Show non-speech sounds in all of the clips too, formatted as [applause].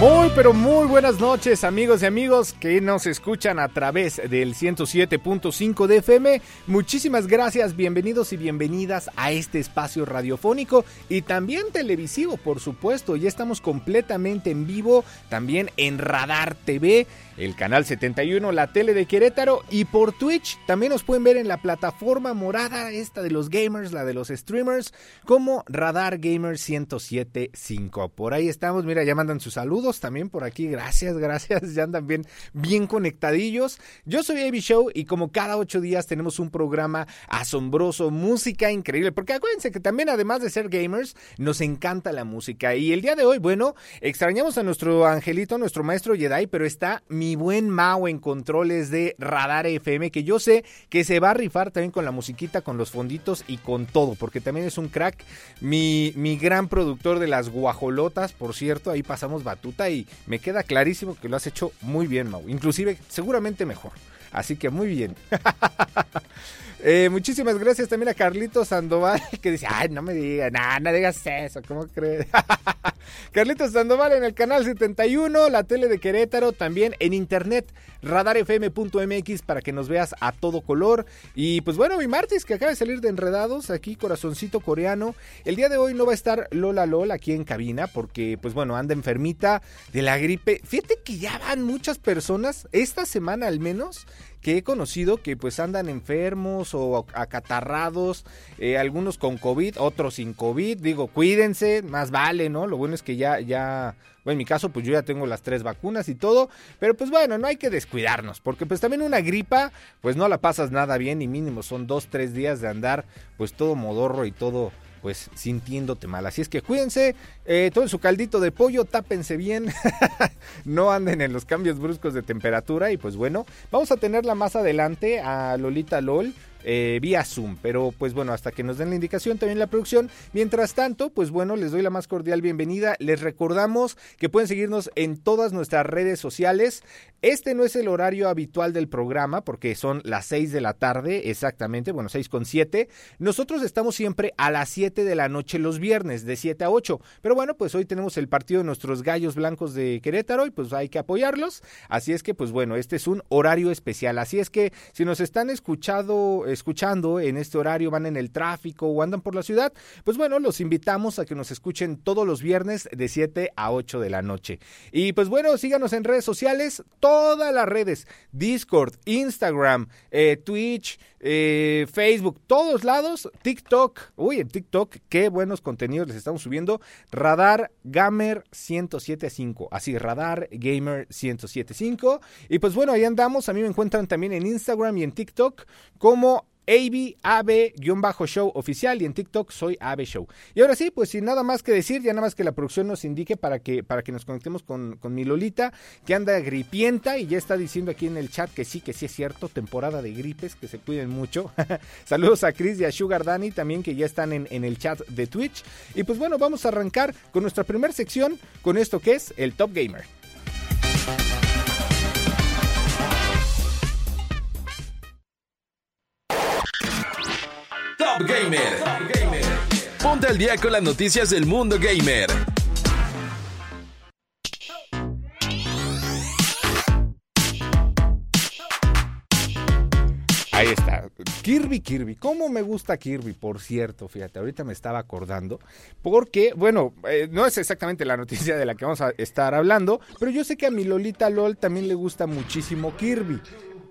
Muy, pero muy buenas noches, amigos y amigos que nos escuchan a través del 107.5 de FM. Muchísimas gracias, bienvenidos y bienvenidas a este espacio radiofónico y también televisivo, por supuesto. Ya estamos completamente en vivo, también en Radar TV el canal 71, la tele de Querétaro y por Twitch también nos pueden ver en la plataforma morada esta de los gamers, la de los streamers, como Radar Gamer 1075. Por ahí estamos, mira, ya mandan sus saludos también por aquí, gracias, [laughs] gracias, ya andan bien, bien conectadillos. Yo soy Avi Show y como cada ocho días tenemos un programa asombroso, música increíble, porque acuérdense que también además de ser gamers, nos encanta la música y el día de hoy, bueno, extrañamos a nuestro angelito, nuestro maestro Jedi, pero está mi buen Mao en controles de Radar FM, que yo sé que se va a rifar también con la musiquita, con los fonditos y con todo, porque también es un crack. Mi, mi gran productor de las guajolotas, por cierto, ahí pasamos batuta y me queda clarísimo que lo has hecho muy bien, Mau. Inclusive, seguramente mejor. Así que muy bien. [laughs] Eh, muchísimas gracias también a Carlitos Sandoval [laughs] que dice, ay, no me digas, nada, no digas eso, ¿cómo crees? [laughs] Carlitos Sandoval en el canal 71, la tele de Querétaro, también en internet, radarfm.mx para que nos veas a todo color. Y pues bueno, mi martes que acaba de salir de Enredados, aquí corazoncito coreano. El día de hoy no va a estar Lola Lola aquí en cabina porque pues bueno, anda enfermita de la gripe. Fíjate que ya van muchas personas, esta semana al menos, que he conocido que pues andan enfermos o acatarrados, eh, algunos con COVID, otros sin COVID. Digo, cuídense, más vale, ¿no? Lo bueno es que ya, ya, bueno, en mi caso pues yo ya tengo las tres vacunas y todo, pero pues bueno, no hay que descuidarnos, porque pues también una gripa, pues no la pasas nada bien y mínimo son dos, tres días de andar pues todo modorro y todo pues sintiéndote mal. Así es que cuídense, eh, todo su caldito de pollo, tápense bien, [laughs] no anden en los cambios bruscos de temperatura y pues bueno, vamos a tenerla más adelante a Lolita LOL eh, vía Zoom. Pero pues bueno, hasta que nos den la indicación también la producción. Mientras tanto, pues bueno, les doy la más cordial bienvenida. Les recordamos que pueden seguirnos en todas nuestras redes sociales. Este no es el horario habitual del programa porque son las 6 de la tarde exactamente, bueno, 6 con 7. Nosotros estamos siempre a las 7 de la noche los viernes, de 7 a 8. Pero bueno, pues hoy tenemos el partido de nuestros gallos blancos de Querétaro y pues hay que apoyarlos. Así es que pues bueno, este es un horario especial. Así es que si nos están escuchando escuchando en este horario, van en el tráfico o andan por la ciudad, pues bueno, los invitamos a que nos escuchen todos los viernes de 7 a 8 de la noche. Y pues bueno, síganos en redes sociales, todas las redes, Discord, Instagram, eh, Twitch, eh, Facebook, todos lados, TikTok, uy, en TikTok, qué buenos contenidos les estamos subiendo, Radar Gamer 1075, así, Radar Gamer 1075, y pues bueno, ahí andamos, a mí me encuentran también en Instagram y en TikTok como AB-Show oficial y en TikTok soy AB Show. Y ahora sí, pues sin nada más que decir, ya nada más que la producción nos indique para que, para que nos conectemos con, con mi Lolita, que anda gripienta y ya está diciendo aquí en el chat que sí, que sí es cierto, temporada de gripes, que se cuiden mucho. [laughs] Saludos a Chris y a Sugar Danny también que ya están en, en el chat de Twitch. Y pues bueno, vamos a arrancar con nuestra primera sección, con esto que es el Top Gamer. Ponte al día con las noticias del mundo gamer. Ahí está. Kirby, Kirby. ¿Cómo me gusta Kirby? Por cierto, fíjate, ahorita me estaba acordando. Porque, bueno, eh, no es exactamente la noticia de la que vamos a estar hablando, pero yo sé que a mi Lolita LOL también le gusta muchísimo Kirby.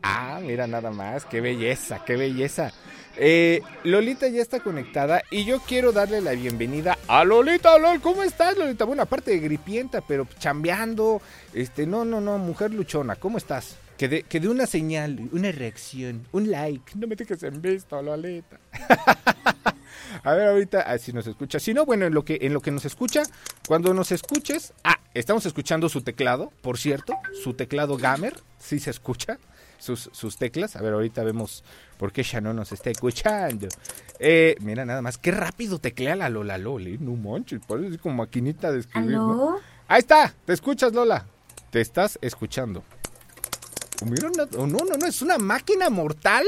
Ah, mira nada más, qué belleza, qué belleza. Eh, Lolita ya está conectada y yo quiero darle la bienvenida a Lolita LOL. ¿Cómo estás, Lolita? Bueno, aparte de gripienta, pero chambeando. Este, no, no, no, mujer luchona, ¿cómo estás? Que de, que de una señal, una reacción, un like. No me dejes en visto, Lolita. [laughs] A ver, ahorita, si nos escucha. Si no, bueno, en lo que en lo que nos escucha, cuando nos escuches, ah, estamos escuchando su teclado, por cierto, su teclado gamer, sí se escucha, sus, sus teclas. A ver, ahorita vemos por qué no nos está escuchando. Eh, mira, nada más, qué rápido teclea la Lola Loli, no manches, parece como maquinita de escribir. ¿no? Ahí está, te escuchas, Lola. Te estás escuchando. Oh, mira, no, no, no, no, es una máquina mortal.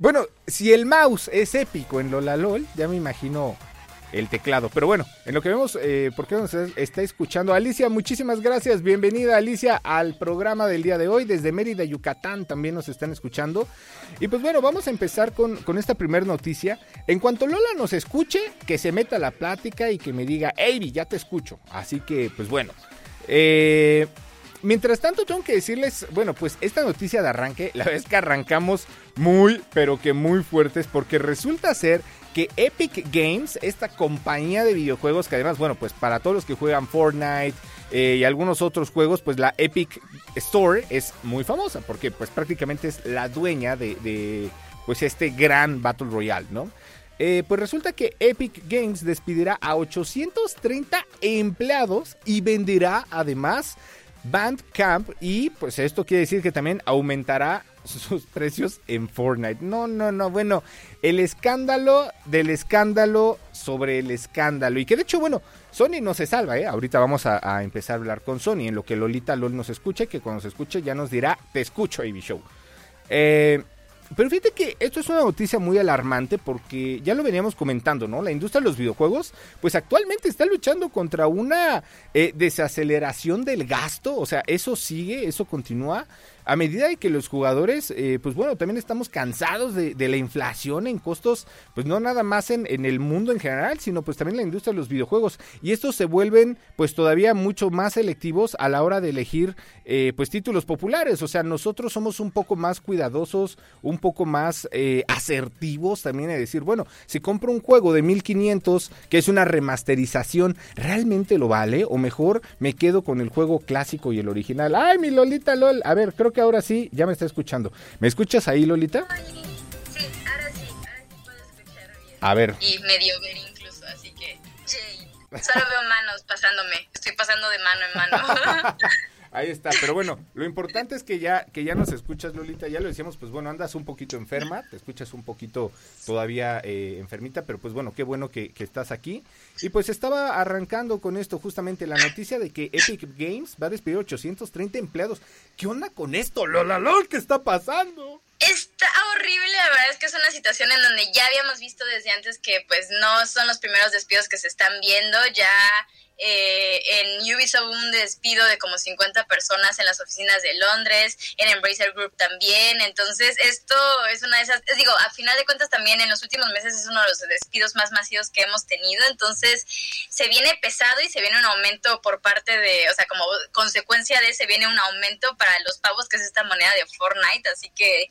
Bueno, si el mouse es épico en Lola LOL, ya me imagino el teclado. Pero bueno, en lo que vemos, eh, ¿por qué nos está escuchando? Alicia, muchísimas gracias. Bienvenida, Alicia, al programa del día de hoy. Desde Mérida, Yucatán, también nos están escuchando. Y pues bueno, vamos a empezar con, con esta primera noticia. En cuanto Lola nos escuche, que se meta la plática y que me diga, Avi, ya te escucho. Así que, pues bueno. Eh, Mientras tanto, tengo que decirles, bueno, pues esta noticia de arranque, la vez que arrancamos muy, pero que muy fuertes, porque resulta ser que Epic Games, esta compañía de videojuegos que además, bueno, pues para todos los que juegan Fortnite eh, y algunos otros juegos, pues la Epic Store es muy famosa, porque pues prácticamente es la dueña de, pues este gran Battle Royale, ¿no? Eh, pues resulta que Epic Games despidirá a 830 empleados y venderá además Bandcamp y pues esto quiere decir que también aumentará sus [laughs] precios en Fortnite. No, no, no, bueno, el escándalo del escándalo sobre el escándalo. Y que de hecho, bueno, Sony no se salva, ¿eh? Ahorita vamos a, empezar a hablar con Sony en lo que Lolita LOL nos escuche, que cuando se escuche ya nos dirá, te escucho, AB Show. Eh, pero fíjate que esto es una noticia muy alarmante porque ya lo veníamos comentando, ¿no? La industria de los videojuegos, pues actualmente está luchando contra una eh, desaceleración del gasto, o sea, eso sigue, eso continúa a medida de que los jugadores, eh, pues bueno, también estamos cansados de, la inflación en costos, pues no nada más en, el mundo en general, sino pues también en la industria de los videojuegos. Y estos se vuelven pues todavía mucho más selectivos a la hora de elegir eh, pues títulos populares. O sea, nosotros somos un poco más cuidadosos, un poco más eh, asertivos también a decir, bueno, si compro un juego de 1500 que es una remasterización, ¿realmente lo vale? O mejor me quedo con el juego clásico y el original. Ay, mi Lolita LOL. A ver, creo que ahora sí, ya me está escuchando. ¿Me escuchas ahí, Lolita? Sí, ahora sí, ahora sí puedo escuchar bien. A ver. Y medio ver incluso, así que, Solo veo manos pasándome, estoy pasando de mano en mano. [laughs] Ahí está, pero bueno, lo importante es que ya, que ya nos escuchas, Lolita, ya lo decíamos, pues bueno, andas un poquito enferma, te escuchas un poquito todavía eh, enfermita, pero pues bueno, qué bueno que, estás aquí. Y pues estaba arrancando con esto justamente la noticia de que Epic Games va a despedir 830 empleados. ¿Qué onda con esto, Lola LOL? ¿Qué está pasando? Está horrible, la verdad es que es una situación en donde ya habíamos visto desde antes que pues no son los primeros despidos que se están viendo, ya eh, en Ubisoft un despido de como 50 personas en las oficinas de Londres, en Embracer Group también. Entonces, esto es una de esas, digo, a final de cuentas también en los últimos meses es uno de los despidos más masivos que hemos tenido. Entonces, se viene pesado y se viene un aumento por parte de, o sea, como consecuencia de se viene un aumento para los pavos que es esta moneda de Fortnite. Así que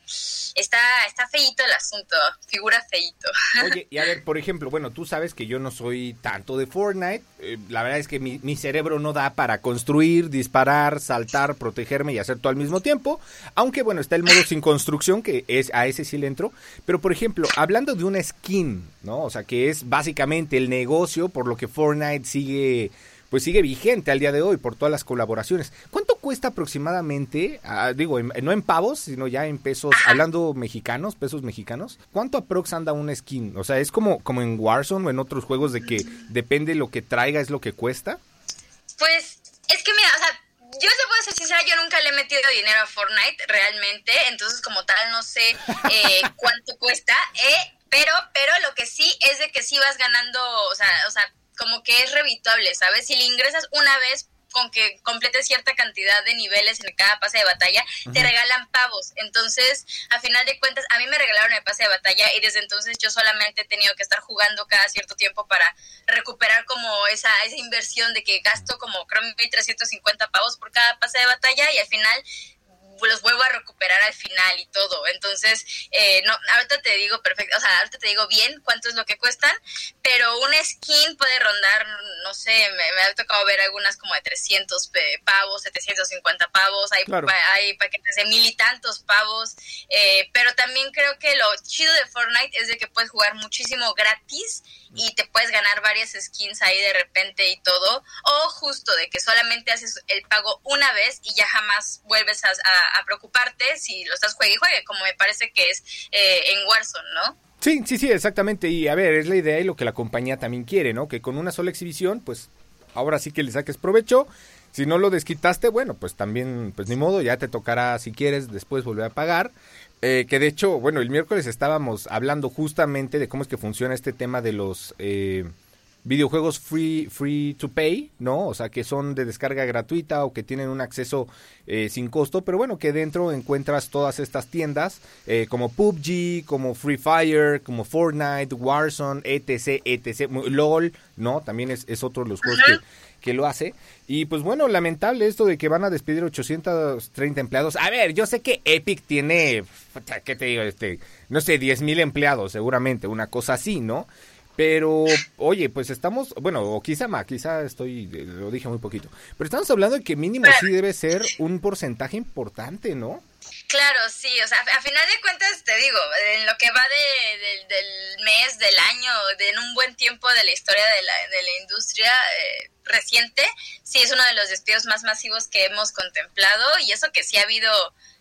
está, está feíto el asunto, figura feíto. Oye, y a ver, por ejemplo, bueno, tú sabes que yo no soy tanto de Fortnite. Eh, la verdad es que mi, cerebro no da para construir, disparar, saltar, protegerme y hacer todo al mismo tiempo. Aunque bueno, está el modo sin construcción, que es a ese sí le entro. Pero por ejemplo, hablando de una skin, ¿no? O sea, que es básicamente el negocio por lo que Fortnite sigue pues sigue vigente al día de hoy por todas las colaboraciones. ¿Cuánto cuesta aproximadamente, ah, digo, no en pavos, sino ya en pesos, hablando mexicanos, pesos mexicanos? ¿Cuánto aprox anda una skin? O sea, es como, como en Warzone o en otros juegos de que depende lo que traiga es lo que cuesta. Pues es que mira, o sea, yo te puedo ser sincera, yo nunca le he metido dinero a Fortnite realmente, entonces como tal no sé eh, [laughs] cuánto cuesta, eh, pero, pero lo que sí es de que sí vas ganando, o sea, o sea, como que es revituable, ¿sabes? Si le ingresas una vez con que completes cierta cantidad de niveles en cada pase de batalla, te regalan pavos. Entonces, a final de cuentas, a mí me regalaron el pase de batalla y desde entonces yo solamente he tenido que estar jugando cada cierto tiempo para recuperar como esa, esa inversión de que gasto como creo que 350 pavos por cada pase de batalla y al final los vuelvo a recuperar al final y todo. Entonces, eh, no, ahorita te digo perfecto, o sea, ahorita te digo bien cuánto es lo que cuestan, pero una skin puede rondar, no sé, me, ha tocado ver algunas como de 300 pavos, 750 pavos, hay, hay paquetes de mil y tantos pavos, eh, pero también creo que lo chido de Fortnite es de que puedes jugar muchísimo gratis y te puedes ganar varias skins ahí de repente y todo, o justo de que solamente haces el pago una vez y ya jamás vuelves a, preocuparte si lo estás juegue y juegue, como me parece que es eh, en Warzone, ¿no? Sí, sí, sí, exactamente. Y a ver, es la idea y lo que la compañía también quiere, ¿no? Que con una sola exhibición, pues ahora sí que le saques provecho. Si no lo desquitaste, bueno, pues también, pues ni modo, ya te tocará, si quieres, después volver a pagar. Eh, que de hecho, bueno, el miércoles estábamos hablando justamente de cómo es que funciona este tema de los eh, videojuegos free, free to pay, ¿no? O sea, que son de descarga gratuita o que tienen un acceso eh, sin costo, pero bueno, que dentro encuentras todas estas tiendas como PUBG, como Free Fire, como Fortnite, Warzone, etc, etc, LOL, ¿no? También es, es otro de los juegos que que lo hace. Y pues bueno, lamentable esto de que van a despedir 830 empleados. A ver, yo sé que Epic tiene, ¿qué te digo? Este, no sé, 10 mil empleados seguramente, una cosa así, ¿no? Pero, oye, pues estamos, bueno, o quizá más, quizá estoy, lo dije muy poquito, pero estamos hablando de que mínimo sí debe ser un porcentaje importante, ¿no? Claro, sí, o sea, a final de cuentas te digo, en lo que va de, del mes, del año, de en un buen tiempo de la historia de la, de la industria eh, reciente, sí es uno de los despidos más masivos que hemos contemplado y eso que sí ha habido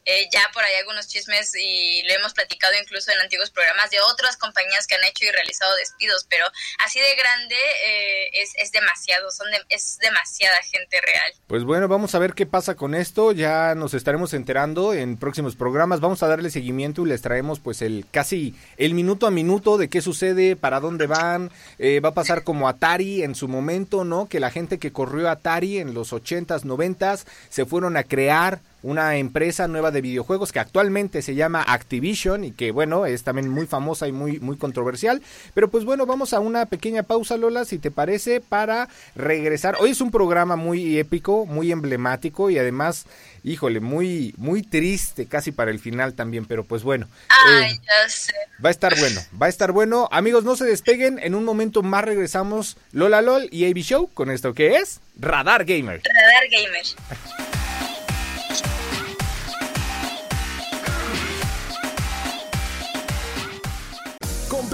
eh, ya por ahí algunos chismes y lo hemos platicado incluso en antiguos programas de otras compañías que han hecho y realizado despidos, pero así de grande eh, es, es, demasiado, son es demasiada gente real. Pues bueno, vamos a ver qué pasa con esto, ya nos estaremos enterando en próximos programas, vamos a darle seguimiento y les traemos pues el casi el minuto a minuto de qué sucede, para dónde van, eh, va a pasar como Atari en su momento, ¿no? Que la gente que corrió Atari en los 80s, 90s se fueron a crear una empresa nueva de videojuegos que actualmente se llama Activision y que bueno, es también muy famosa y muy, muy controversial. Pero pues bueno, vamos a una pequeña pausa, Lola, si te parece, para regresar. Hoy es un programa muy épico, muy emblemático y además, híjole, muy, muy triste casi para el final también, pero pues bueno. Ay, eh, ya sé. Va a estar bueno, va a estar bueno. Amigos, no se despeguen, en un momento más regresamos Lola LOL y AB Show con esto que es Radar Gamer. Radar Gamer.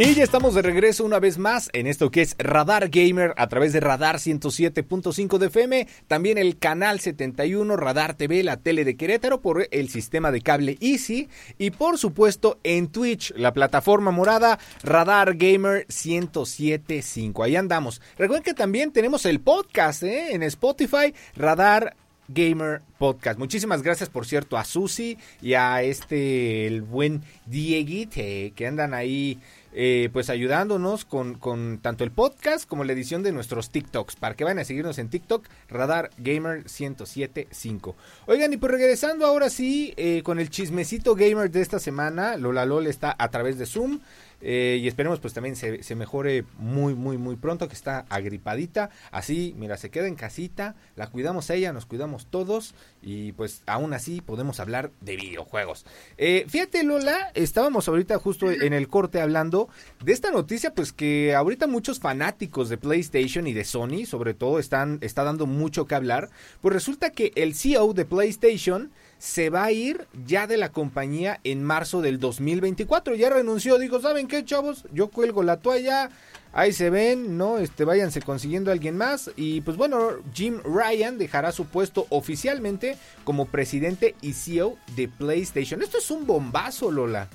Y ya estamos de regreso una vez más en esto que es Radar Gamer a través de Radar 107.5 de FM, también el canal 71 Radar TV, la tele de Querétaro por el sistema de cable Easy y por supuesto en Twitch, la plataforma morada Radar Gamer 107.5. Ahí andamos. Recuerden que también tenemos el podcast ¿eh? en Spotify, Radar Gamer Podcast. Muchísimas gracias, por cierto, a Susi y a este, el buen Dieguite, que andan ahí eh, pues ayudándonos con, con, tanto el podcast como la edición de nuestros TikToks. Para que vayan a seguirnos en TikTok, Radar Gamer 1075. Oigan, y pues regresando ahora sí eh, con el chismecito gamer de esta semana, Lola LOL está a través de Zoom. Eh, y esperemos pues también se, se, mejore muy muy muy pronto que está agripadita. Así mira se queda en casita la cuidamos a ella nos cuidamos todos y pues aún así podemos hablar de videojuegos. Eh, fíjate Lola estábamos ahorita justo en el corte hablando de esta noticia pues que ahorita muchos fanáticos de PlayStation y de Sony sobre todo están está dando mucho que hablar. Pues resulta que el CEO de PlayStation se va a ir ya de la compañía en marzo del 2024. Ya renunció, dijo, ¿saben qué, chavos? Yo cuelgo la toalla, ahí se ven, ¿no? Este, váyanse consiguiendo a alguien más. Y pues bueno, Jim Ryan dejará su puesto oficialmente como presidente y CEO de PlayStation. Esto es un bombazo, Lola.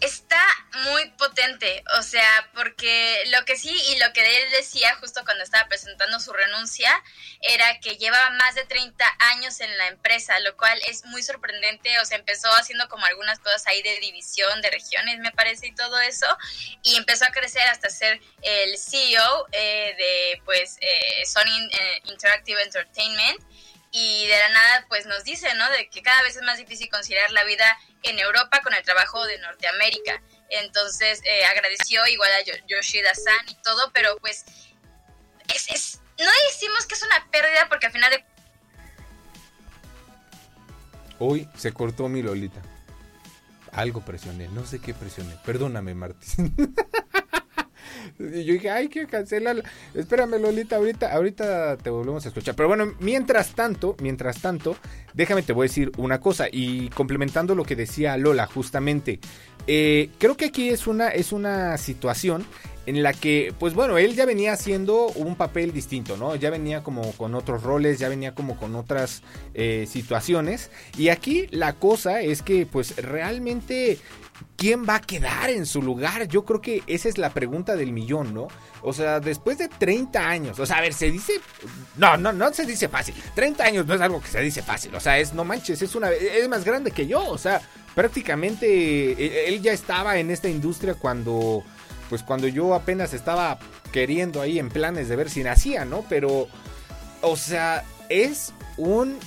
Está muy potente, o sea, porque lo que sí y lo que él decía justo cuando estaba presentando su renuncia era que llevaba más de 30 años en la empresa, lo cual es muy sorprendente, o sea, empezó haciendo como algunas cosas ahí de división, de regiones, me parece, y todo eso, y empezó a crecer hasta ser el CEO eh, de, pues, eh, Sony eh, Interactive Entertainment, y de la nada pues nos dice, ¿no? De que cada vez es más difícil conciliar la vida en Europa con el trabajo de Norteamérica. Entonces eh, agradeció igual a Yoshida-san y todo, pero pues es, es, no decimos que es una pérdida porque al final de... Uy, se cortó mi Lolita. Algo presioné, no sé qué presioné. Perdóname, Martín. [laughs] Y yo dije, ay, que cancelarla. Espérame, Lolita, ahorita, ahorita te volvemos a escuchar. Pero bueno, mientras tanto, mientras tanto, déjame te voy a decir una cosa. Y complementando lo que decía Lola, justamente. Eh, creo que aquí es una, es una situación en la que, pues bueno, él ya venía haciendo un papel distinto, ¿no? Ya venía como con otros roles, ya venía como con otras eh, situaciones. Y aquí la cosa es que, pues realmente ¿quién va a quedar en su lugar? Yo creo que esa es la pregunta del millón, ¿no? O sea, después de 30 años, o sea, a ver, se dice, no, no, no se dice fácil. 30 años no es algo que se dice fácil, o sea, es, no manches, es una, es más grande que yo, o sea, prácticamente e, él ya estaba en esta industria cuando, pues cuando yo apenas estaba queriendo ahí en planes de ver si nacía, ¿no? Pero, o sea, es un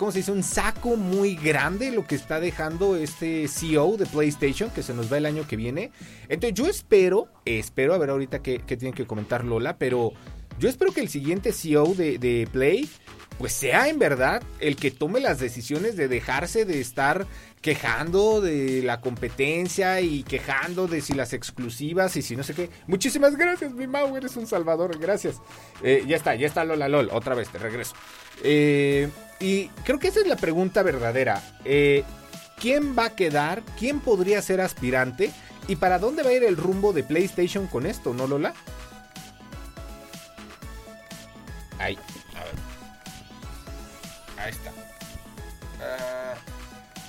¿cómo se dice? Un saco muy grande lo que está dejando este CEO de PlayStation, que se nos va el año que viene. Entonces yo espero, espero, a ver ahorita qué, tiene que comentar Lola, pero yo espero que el siguiente CEO de, de Play pues sea en verdad el que tome las decisiones de dejarse de estar quejando de la competencia y quejando de si las exclusivas y si no sé qué. Muchísimas gracias, mi Mau, eres un salvador, gracias. Eh, ya está, ya está Lola LOL, otra vez, te regreso. Eh, y creo que esa es la pregunta verdadera. Eh, ¿Quién va a quedar? ¿Quién podría ser aspirante? ¿Y para dónde va a ir el rumbo de PlayStation con esto, no Lola? Ahí, a ver. Ahí está. Ah,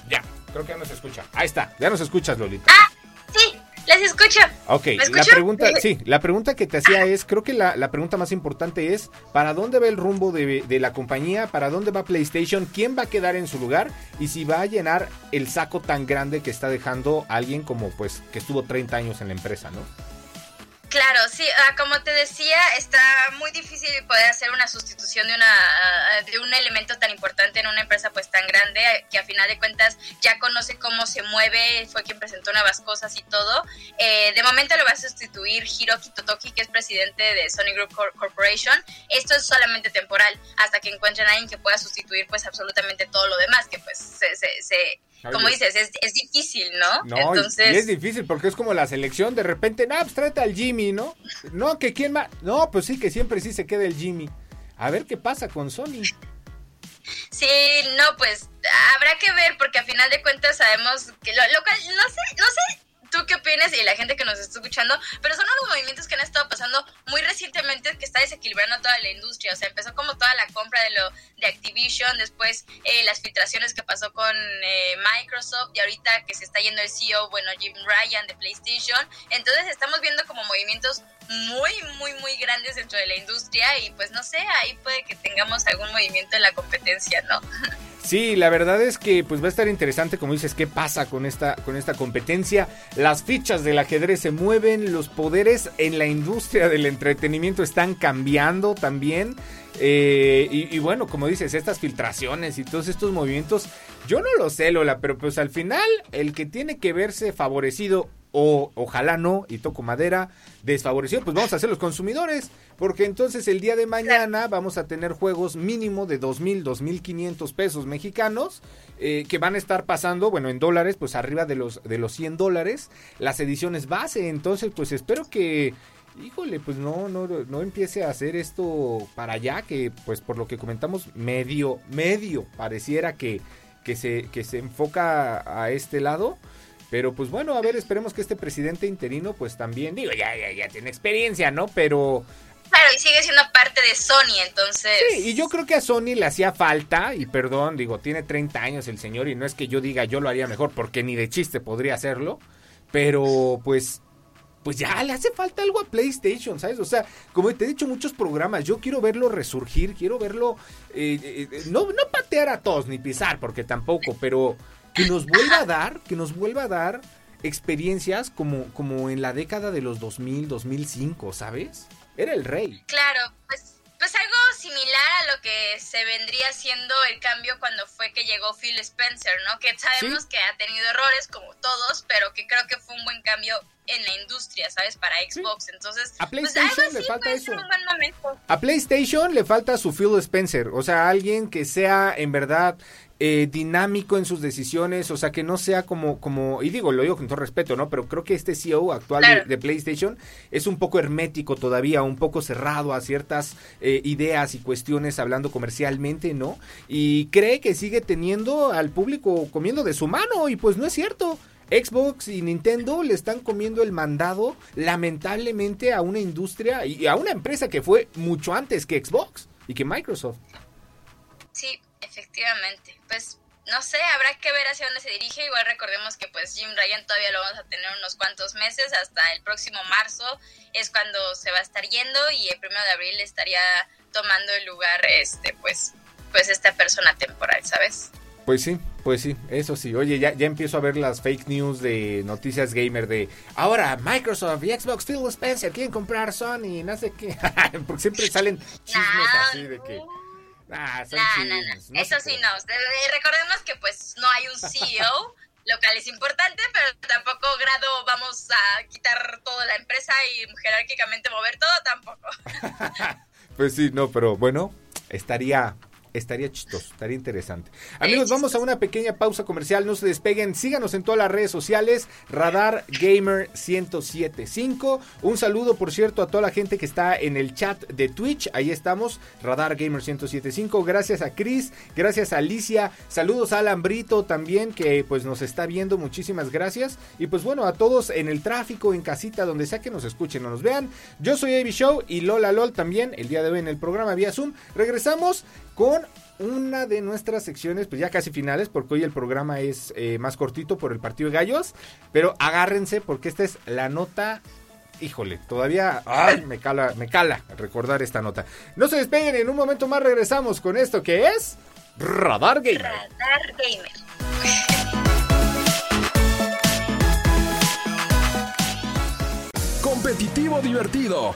ya, creo que ya nos escucha. Ahí está, ya nos escuchas, Lolita. Ah, sí, les escucho. Ok, la pregunta, [laughs] sí, la pregunta que te hacía es, creo que la, pregunta más importante es, ¿para dónde va el rumbo de, de, la compañía? ¿Para dónde va PlayStation? ¿Quién va a quedar en su lugar? Y si va a llenar el saco tan grande que está dejando alguien como, pues, que estuvo 30 años en la empresa, ¿no? Claro, sí, como te decía, está muy difícil poder hacer una sustitución de una ah, de un elemento tan importante en una empresa pues tan grande que a final de cuentas ya conoce cómo se mueve, fue quien presentó nuevas cosas y todo. Eh, de momento lo va a sustituir Hiroki Totoki, que es presidente de Sony Group Corporation. Esto es solamente temporal, hasta que encuentren a alguien que pueda sustituir pues absolutamente todo lo demás, que pues se, se como dices, es, es, difícil, ¿no? No, Entonces... y es difícil porque es como la selección, de repente, no, pues tráete al Jimmy, ¿no? No, que quién más, no, pues sí, que siempre sí se queda el Jimmy. A ver qué pasa con Sony. Sí, no, pues habrá que ver porque a final de cuentas sabemos que lo, lo no sé, no sé tú qué opinas y la gente que nos está escuchando, pero son unos movimientos que han estado pasando muy recientemente que está desequilibrando toda la industria. O sea, empezó como toda la compra de lo de Activision, después eh, las filtraciones que pasó con eh, Microsoft y ahorita que se está yendo el CEO, bueno, Jim Ryan de PlayStation. Entonces estamos viendo como movimientos muy, muy, muy grandes dentro de la industria y pues no sé, ahí puede que tengamos algún movimiento en la competencia, ¿no? [laughs] Sí, la verdad es que pues va a estar interesante, como dices, qué pasa con esta, con esta competencia. Las fichas del ajedrez se mueven, los poderes en la industria del entretenimiento están cambiando también. Eh, y, y, bueno, como dices, estas filtraciones y todos estos movimientos, yo no lo sé, Lola, pero pues al final el que tiene que verse favorecido o ojalá no, y toco madera, desfavorecido, pues vamos a ser los consumidores, porque entonces el día de mañana vamos a tener juegos mínimo de dos mil, dos mil quinientos pesos mexicanos, eh, que van a estar pasando, bueno, en dólares, pues arriba de los, de los 100 dólares, las ediciones base, entonces pues espero que, híjole, pues no, no, no empiece a hacer esto para allá, que pues por lo que comentamos, medio, medio, pareciera que, que, se, que se enfoca a este lado, pero pues bueno, a ver, esperemos que este presidente interino pues también, digo, ya, ya, ya tiene experiencia, ¿no? Pero... Claro, y sigue siendo parte de Sony, entonces... Sí, y yo creo que a Sony le hacía falta, y perdón, digo, tiene 30 años el señor, y no es que yo diga yo lo haría mejor, porque ni de chiste podría hacerlo, pero pues pues ya le hace falta algo a PlayStation, ¿sabes? O sea, como te he dicho muchos programas, yo quiero verlo resurgir, quiero verlo, eh, eh, eh, no, no patear a todos ni pisar, porque tampoco, pero que nos vuelva a dar, que nos vuelva a dar experiencias como, como en la década de los 2000, 2005, ¿sabes? Era el rey. Claro, pues, pues algo similar a lo que se vendría siendo el cambio cuando fue que llegó Phil Spencer, ¿no? Que sabemos que ha tenido errores como todos, pero que creo que fue un buen cambio en la industria, ¿sabes? Para Xbox. Entonces, a pues, PlayStation le falta eso. A PlayStation le falta su Phil Spencer, o sea, alguien que sea en verdad eh, dinámico en sus decisiones, o sea, que no sea como, como, y digo, lo digo con todo respeto, ¿no? Pero creo que este CEO actual de, PlayStation es un poco hermético todavía, un poco cerrado a ciertas eh, ideas y cuestiones hablando comercialmente, ¿no? Y cree que sigue teniendo al público comiendo de su mano, y pues no es cierto. Xbox y Nintendo le están comiendo el mandado lamentablemente a una industria y a una empresa que fue mucho antes que Xbox y que Microsoft. Sí, efectivamente. Pues no sé, habrá que ver hacia dónde se dirige. Igual recordemos que pues Jim Ryan todavía lo vamos a tener unos cuantos meses, hasta el próximo marzo es cuando se va a estar yendo y el primero de abril estaría tomando el lugar este pues pues esta persona temporal, ¿sabes? Pues sí, pues sí, eso sí. Oye, ya, ya empiezo a ver las fake news de Noticias Gamer de ahora Microsoft y Xbox Phil Spencer quieren comprar Sony, no sé qué. [laughs] Porque siempre salen chismes así de que Ah, no, no, no. Eso sí, no. Recordemos que pues no hay un CEO, [laughs] lo cual es importante, pero tampoco grado vamos a quitar toda la empresa y jerárquicamente mover todo, tampoco. [laughs] pues sí, no, pero bueno, estaría estaría chistoso, estaría interesante. Amigos, vamos a una pequeña pausa comercial, no se despeguen, síganos en todas las redes sociales, Radar Gamer 1075. Un saludo, por cierto, a toda la gente que está en el chat de Twitch, ahí estamos, Radar Gamer 1075. Gracias a Chris, gracias a Alicia, saludos a Alan Brito también, que pues nos está viendo, muchísimas gracias. Y pues bueno, a todos en el tráfico, en casita, donde sea que nos escuchen o nos vean. Yo soy Avi Show y Lola LOL también, el día de hoy en el programa vía Zoom. Regresamos con una de nuestras secciones, pues ya casi finales, porque hoy el programa es eh, más cortito por el partido de gallos, pero agárrense porque esta es la nota híjole, todavía ay, me cala, me cala recordar esta nota. No se despeguen, en un momento más regresamos con esto que es Radar Gamer. Radar Gamer. Competitivo divertido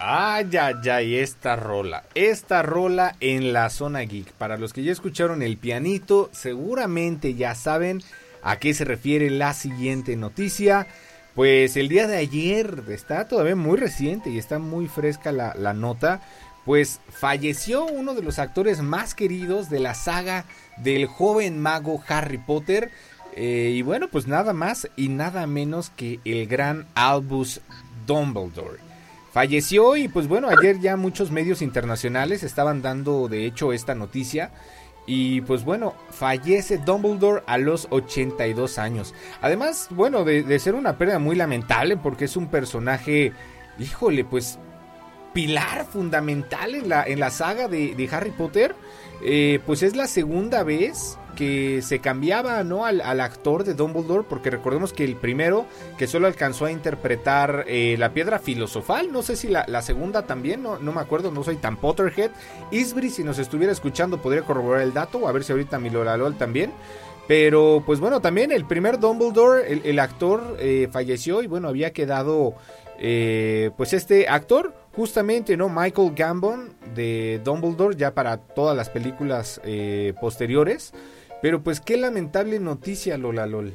Ay, ay, ay, esta rola. Esta rola en la zona geek. Para los que ya escucharon el pianito, seguramente ya saben a qué se refiere la siguiente noticia. Pues el día de ayer, está todavía muy reciente y está muy fresca la, nota. Pues falleció uno de los actores más queridos de la saga del joven mago Harry Potter. Eh, y bueno, pues nada más y nada menos que el gran Albus Dumbledore. Falleció y pues bueno, ayer ya muchos medios internacionales estaban dando de hecho esta noticia. Y pues bueno, fallece Dumbledore a los 82 años. Además, bueno, de, ser una pérdida muy lamentable porque es un personaje, híjole, pues pilar fundamental en la, en la saga de, Harry Potter. Eh, pues es la segunda vez que se cambiaba ¿no? al, actor de Dumbledore, porque recordemos que el primero que solo alcanzó a interpretar eh, la piedra filosofal, no sé si la, segunda también, no, no, me acuerdo, no soy tan Potterhead. Isbri, si nos estuviera escuchando, podría corroborar el dato, a ver si ahorita mi Lola también. Pero pues bueno, también el primer Dumbledore, el, actor eh, falleció y bueno, había quedado eh, pues este actor justamente, ¿no? Michael Gambon de Dumbledore, ya para todas las películas eh, posteriores. Pero pues qué lamentable noticia, Lola LOL.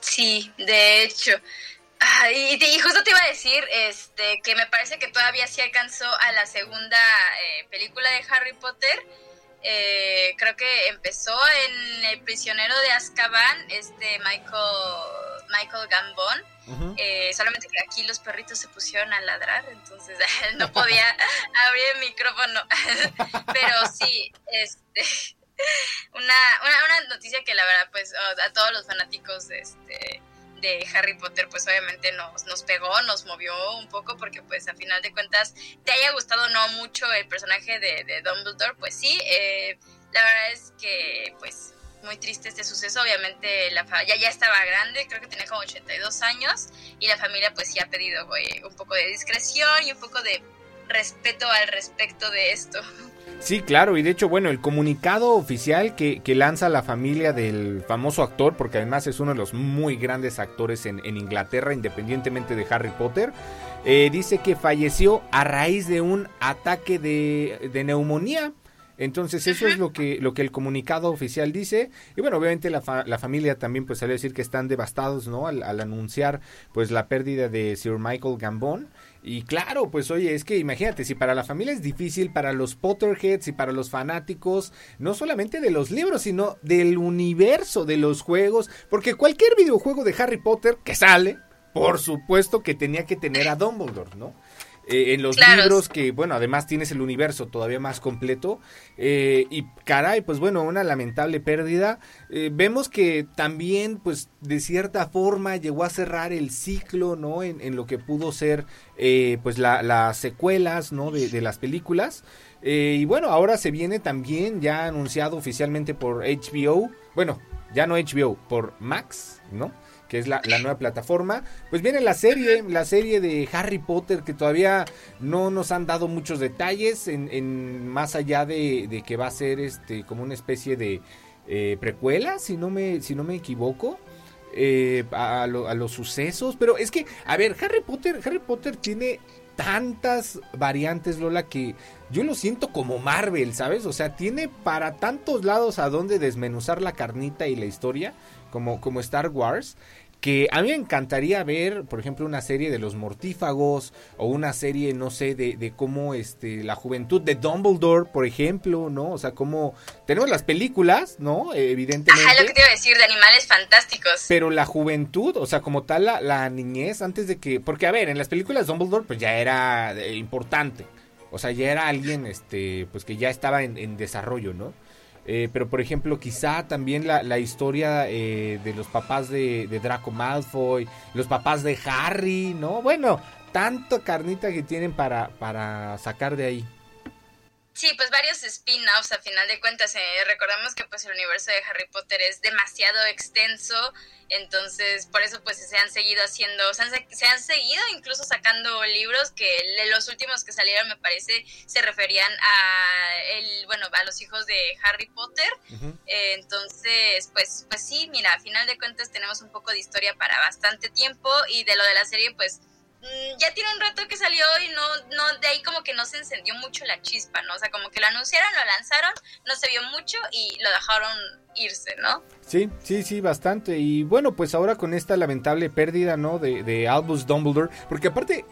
Sí, de hecho. Ah, y, justo te iba a decir este, que me parece que todavía sí alcanzó a la segunda eh, película de Harry Potter. Eh, creo que empezó en El prisionero de Azkaban, este Michael, Michael Gambon. Eh, solamente que aquí los perritos se pusieron a ladrar, entonces [laughs] no [laughs] podía abrir el micrófono. [laughs] Pero sí, este, [laughs] una, una, noticia que la verdad, pues a todos los fanáticos este, de Harry Potter, pues obviamente nos, nos pegó, nos movió un poco, porque pues a final de cuentas te haya gustado no mucho el personaje de, de Dumbledore, pues sí, eh, la verdad es que pues muy triste este suceso, obviamente la ya, ya estaba grande, creo que tenía como 82 años, y la familia pues sí ha pedido un poco de discreción y un poco de respeto al respecto de esto. [laughs] Sí, claro, y de hecho, bueno, el comunicado oficial que, lanza la familia del famoso actor, porque además es uno de los muy grandes actores en, Inglaterra, independientemente de Harry Potter, eh, dice que falleció a raíz de un ataque de, de neumonía. Entonces eso es lo que, lo que el comunicado oficial dice. Y bueno, obviamente la, la familia también pues sale a decir que están devastados, ¿no? Al, al, anunciar pues la pérdida de Sir Michael Gambon. Y claro, pues oye, es que imagínate, si para la familia es difícil, para los Potterheads y para los fanáticos, no solamente de los libros, sino del universo de los juegos, porque cualquier videojuego de Harry Potter que sale, por supuesto que tenía que tener a Dumbledore, ¿no? Eh, en los libros que, bueno, además tienes el universo todavía más completo. Eh, y caray, pues bueno, una lamentable pérdida. Eh, vemos que también, pues de cierta forma llegó a cerrar el ciclo, ¿no? En, en lo que pudo ser, pues las secuelas, ¿no? De, de las películas. y bueno, ahora se viene también ya anunciado oficialmente por HBO. Bueno, ya no HBO, por Max, ¿no? Que es la, nueva plataforma. Pues viene la serie, la serie de Harry Potter, que todavía no nos han dado muchos detalles, en, más allá de, que va a ser este como una especie de eh, precuela, si no me, si no me equivoco. Eh, a, a, los sucesos, pero es que, a ver, Harry Potter, Harry Potter tiene tantas variantes, Lola, que yo lo siento como Marvel, ¿sabes? O sea, tiene para tantos lados a donde desmenuzar la carnita y la historia, como, como Star Wars que a mí me encantaría ver, por ejemplo, una serie de los mortífagos o una serie, no sé, de, de cómo este, la juventud de Dumbledore, por ejemplo, ¿no? O sea, cómo tenemos las películas, ¿no? evidentemente. Ajá, lo que te iba a decir, de animales fantásticos. Pero la juventud, o sea, como tal, la, la niñez, antes de que, porque a ver, en las películas Dumbledore, pues ya era eh, importante. O sea, ya era alguien, este, pues que ya estaba en, en desarrollo, ¿no? Eh, pero por ejemplo, quizá también la, la historia eh, de los papás de, de, Draco Malfoy, los papás de Harry, ¿no? Bueno, tanto carnita que tienen para, para sacar de ahí. Sí, pues varios spin-offs a final de cuentas. Eh, recordamos que pues el universo de Harry Potter es demasiado extenso, entonces por eso pues se han seguido haciendo, se han, se han seguido incluso sacando libros que los últimos que salieron me parece se referían a el, bueno, a los hijos de Harry Potter. Eh, entonces, pues, pues sí, mira, a final de cuentas tenemos un poco de historia para bastante tiempo y de lo de la serie pues ya tiene un rato que salió y no, no, de ahí como que no se encendió mucho la chispa, ¿no? O sea, como que lo anunciaron, lo lanzaron, no se vio mucho y lo dejaron irse, ¿no? Sí, sí, sí, bastante. Y bueno, pues ahora con esta lamentable pérdida, ¿no? De, de Albus Dumbledore, porque aparte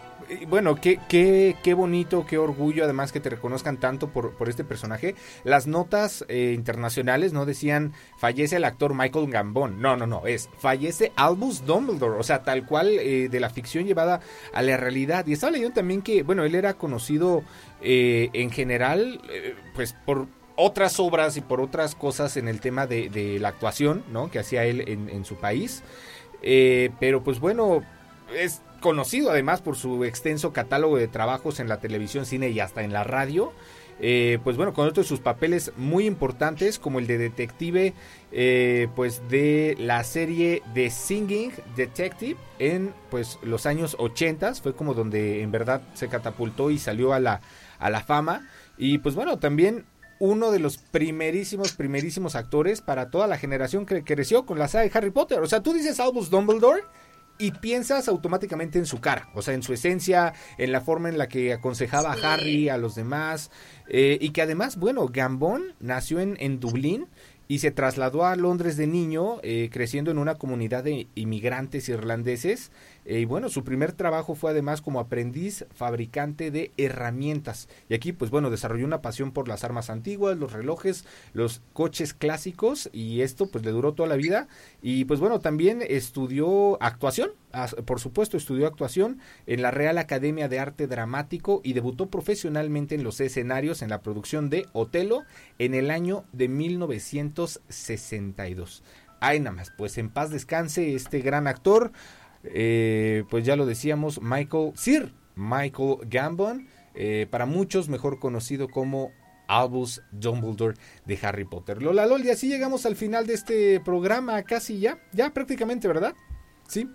bueno, qué, qué, qué bonito, qué orgullo además que te reconozcan tanto por, por este personaje. Las notas eh, internacionales no decían fallece el actor Michael Gambon, no, no, no, es fallece Albus Dumbledore, o sea, tal cual eh, de la ficción llevada a la realidad. Y estaba leyendo también que, bueno, él era conocido eh, en general, pues por otras obras y por otras cosas en el tema de, la actuación, ¿no? Que hacía él en, en su país. pero pues bueno, es conocido además por su extenso catálogo de trabajos en la televisión, cine y hasta en la radio. Eh, pues bueno, con otros de sus papeles muy importantes como el de detective eh, pues de la serie The Singing Detective en pues los años 80 fue como donde en verdad se catapultó y salió a la, a la fama y pues bueno también uno de los primerísimos primerísimos actores para toda la generación que creció con la saga de Harry Potter o sea tú dices Albus Dumbledore y piensas automáticamente en su cara, o sea, en su esencia, en la forma en la que aconsejaba a Harry, a los demás, eh, y que además, bueno, Gambon nació en, en Dublín y se trasladó a Londres de niño, eh, creciendo en una comunidad de inmigrantes irlandeses. Eh, y bueno, su primer trabajo fue además como aprendiz fabricante de herramientas. Y aquí, pues bueno, desarrolló una pasión por las armas antiguas, los relojes, los coches clásicos, y esto pues le duró toda la vida. Y pues bueno, también estudió actuación, por supuesto, estudió actuación en la Real Academia de Arte Dramático y debutó profesionalmente en los escenarios en la producción de Otelo en el año de 1962. Ay, nada más, pues en paz descanse este gran actor, eh, pues ya lo decíamos, Michael Sir, Michael Gambon, eh, para muchos mejor conocido como Albus Dumbledore de Harry Potter. Lola Lol, y así llegamos al final de este programa, casi ya, ya prácticamente, ¿verdad? Sí.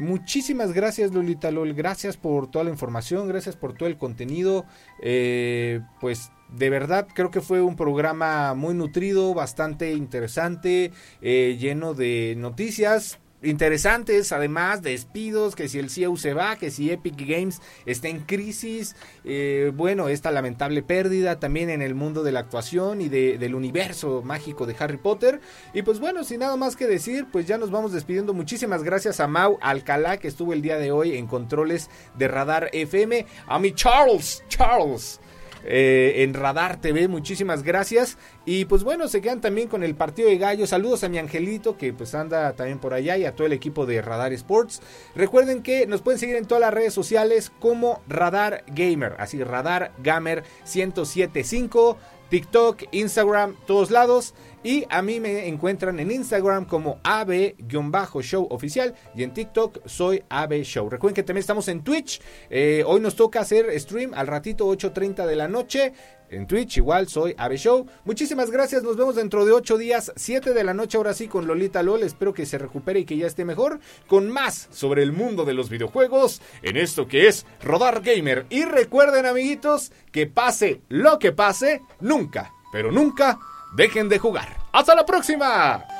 Muchísimas gracias Lolita Lol, gracias por toda la información, gracias por todo el contenido. Eh, pues de verdad creo que fue un programa muy nutrido, bastante interesante, eh, lleno de noticias, interesantes, además, despidos, que si el CEO se va, que si Epic Games está en crisis, eh, bueno, esta lamentable pérdida también en el mundo de la actuación y de, del universo mágico de Harry Potter. Y pues bueno, sin nada más que decir, pues ya nos vamos despidiendo. Muchísimas gracias a Mau Alcalá, que estuvo el día de hoy en controles de Radar FM, a mi Charles, Charles eh, en Radar TV. Muchísimas gracias. Y pues bueno, se quedan también con el partido de gallo. Saludos a mi angelito que pues anda también por allá y a todo el equipo de Radar Sports. Recuerden que nos pueden seguir en todas las redes sociales como Radar Gamer. Así, Radar Gamer 1075. TikTok, Instagram, todos lados. Y a mí me encuentran en Instagram como AB-show oficial y en TikTok soy AB Show. Recuerden que también estamos en Twitch. Eh, hoy nos toca hacer stream al ratito 8.30 de la noche. En Twitch igual soy AB Show. Muchísimas gracias. Nos vemos dentro de 8 días, 7 de la noche ahora sí con Lolita LOL. Espero que se recupere y que ya esté mejor. Con más sobre el mundo de los videojuegos en esto que es Rodar Gamer. Y recuerden amiguitos que pase lo que pase, nunca, pero nunca dejen de jugar. ¡Hasta la próxima!